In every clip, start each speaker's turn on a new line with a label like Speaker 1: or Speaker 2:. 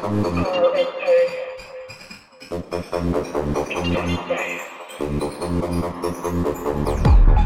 Speaker 1: Thank you.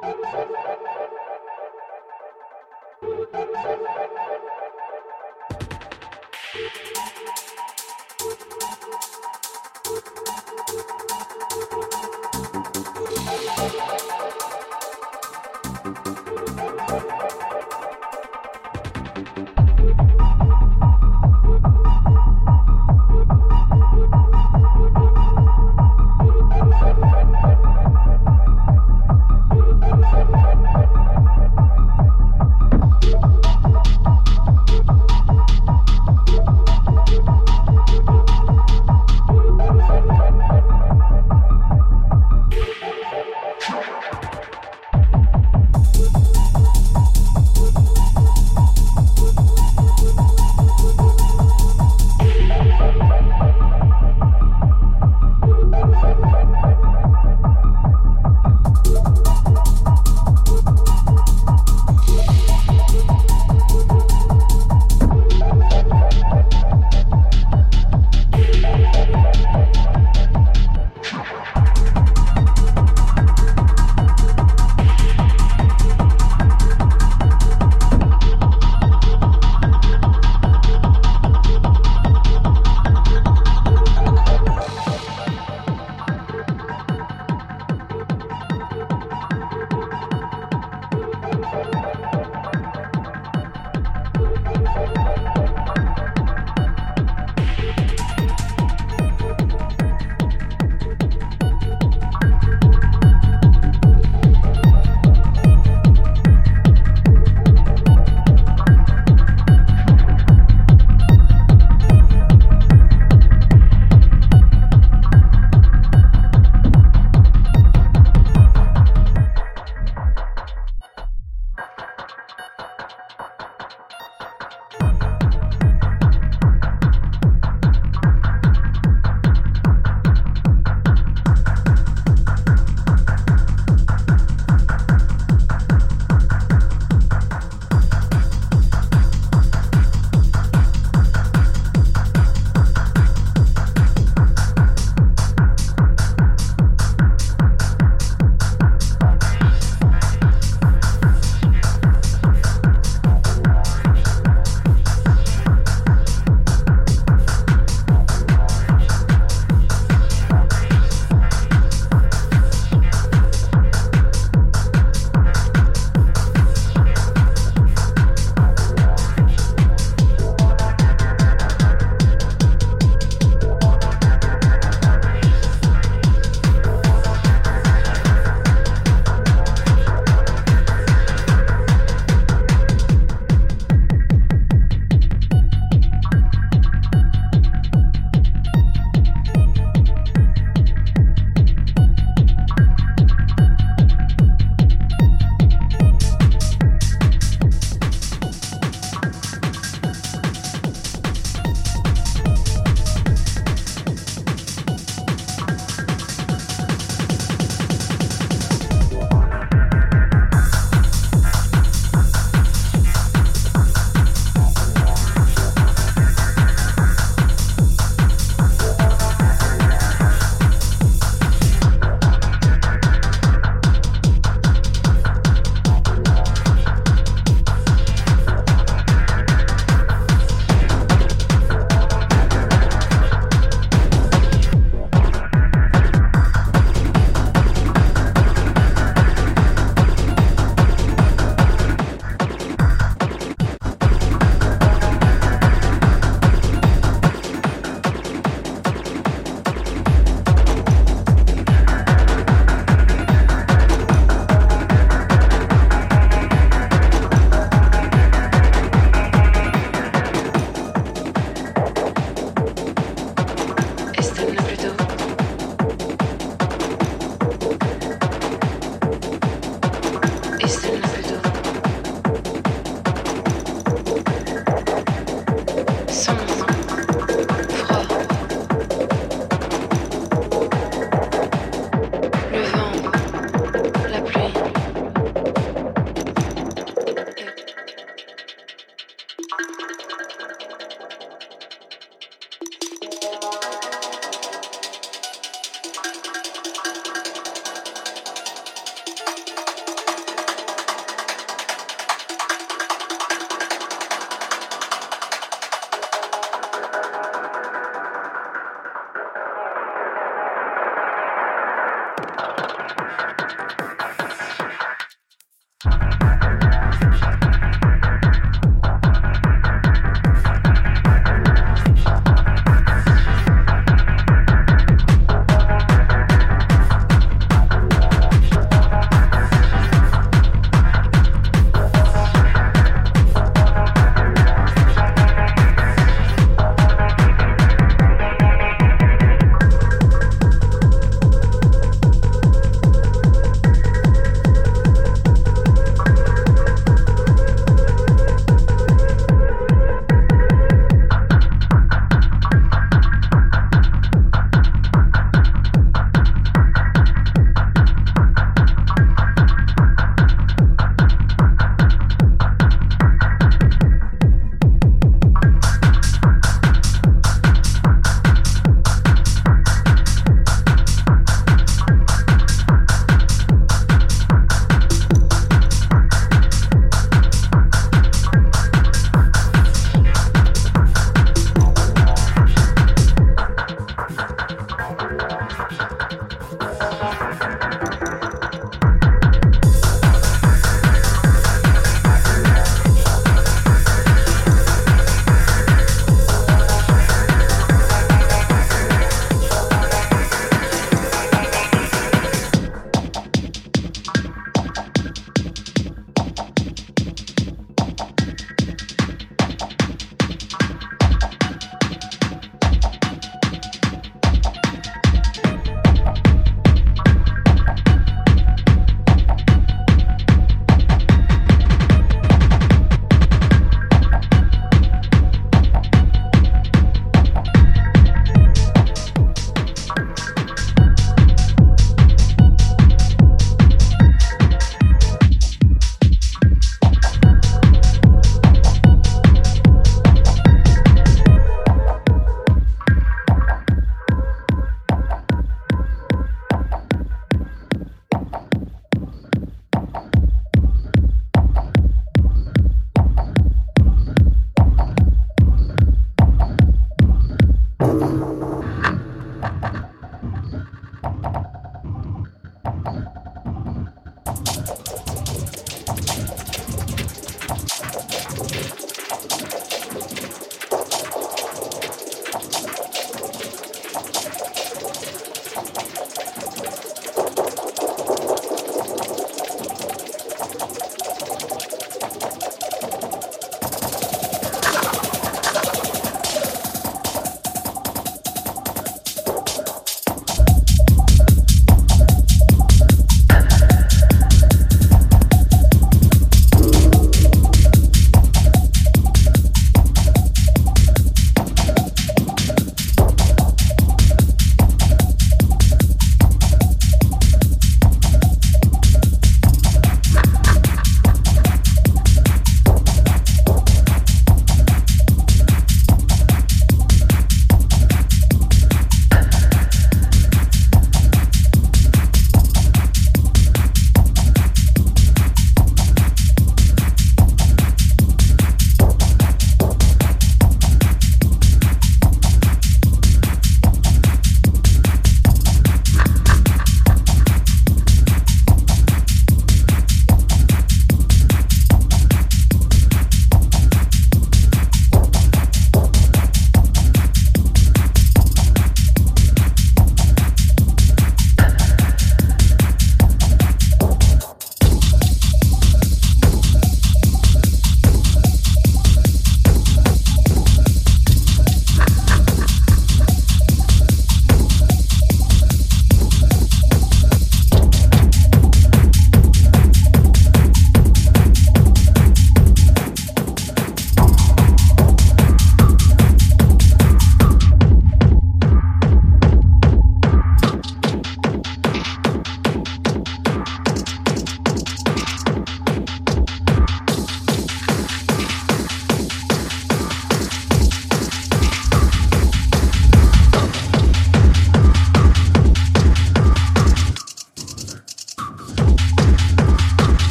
Speaker 1: Thank you.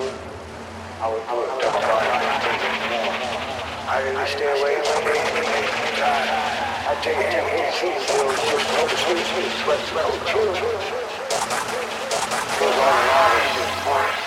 Speaker 1: it. I would, I would have done fine. I didn't stay away from it. I take it to the truth, you just no sweet, sweet, sweat, sweat, truth. Goes.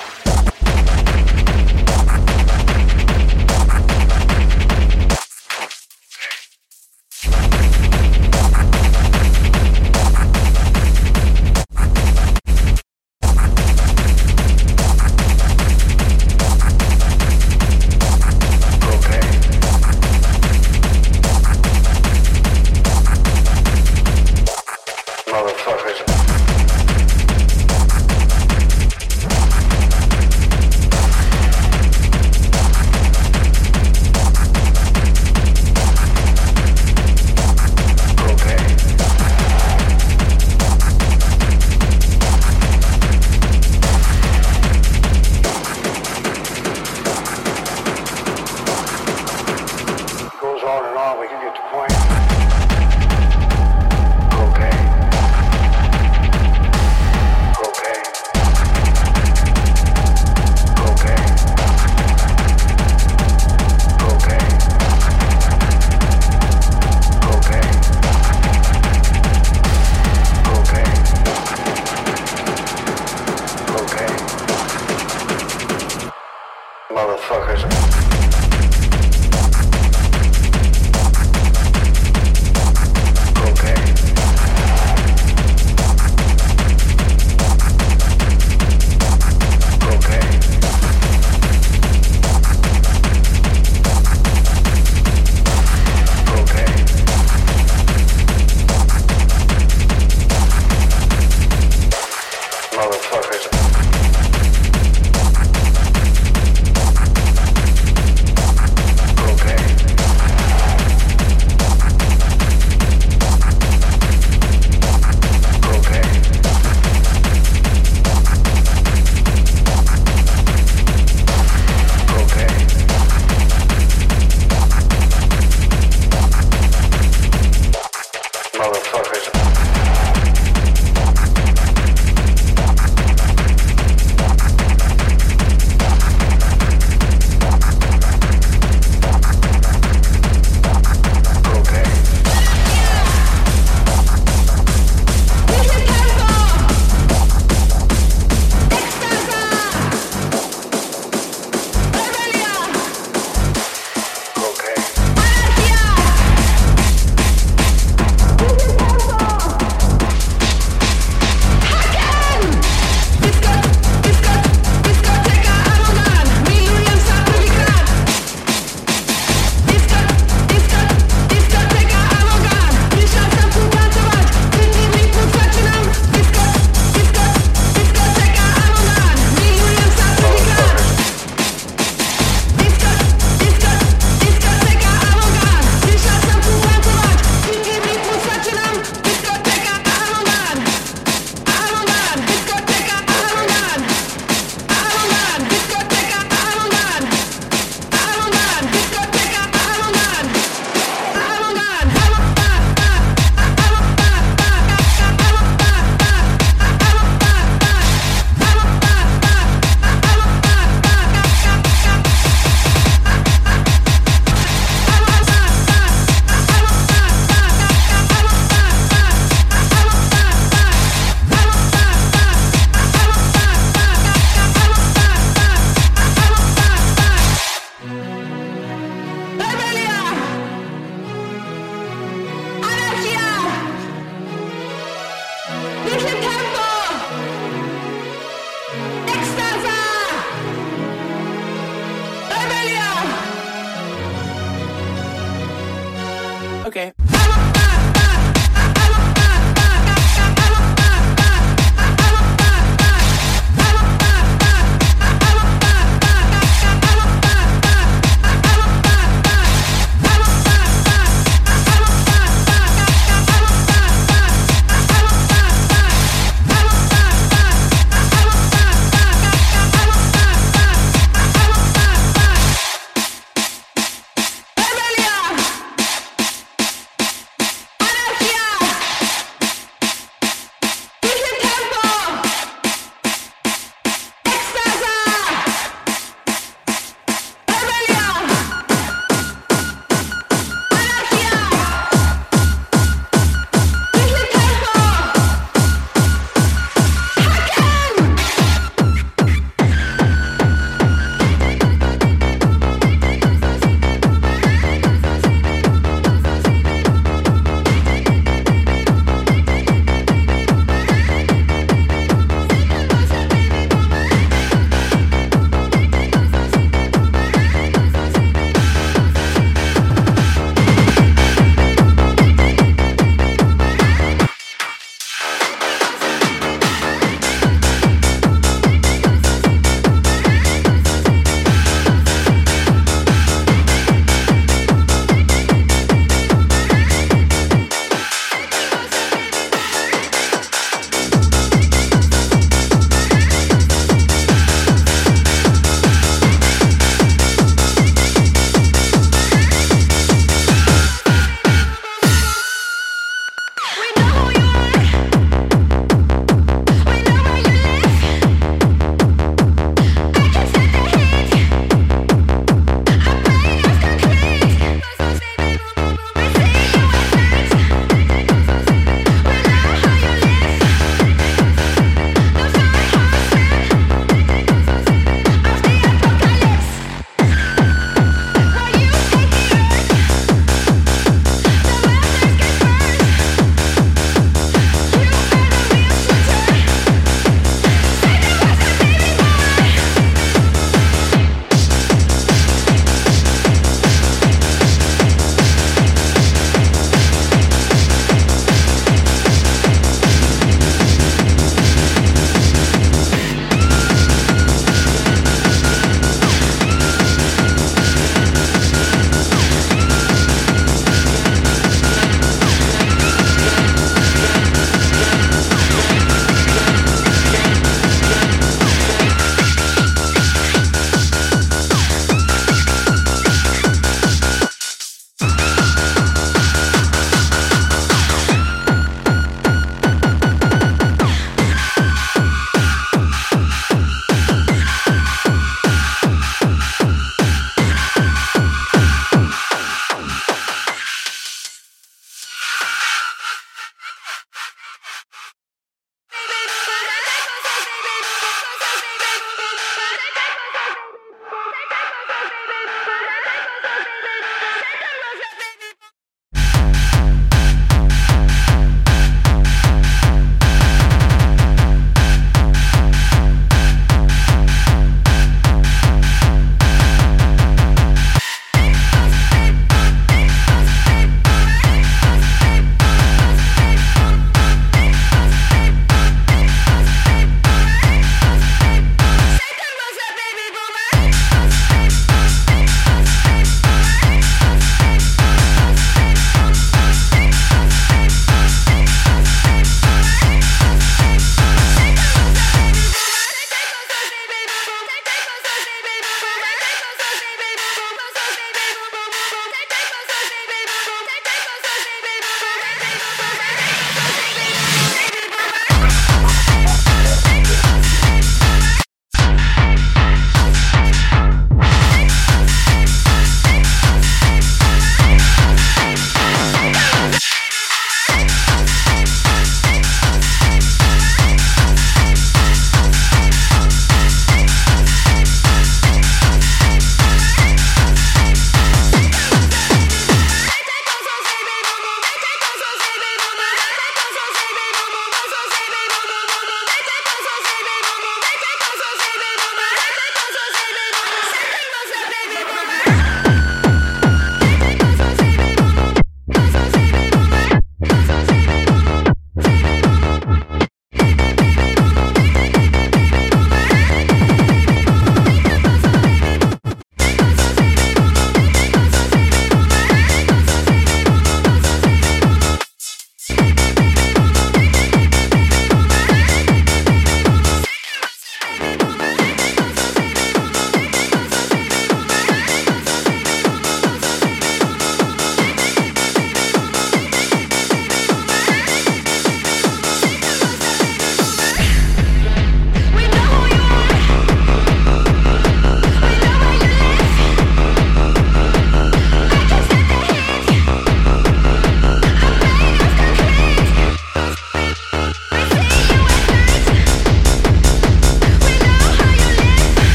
Speaker 1: long, we can get to point.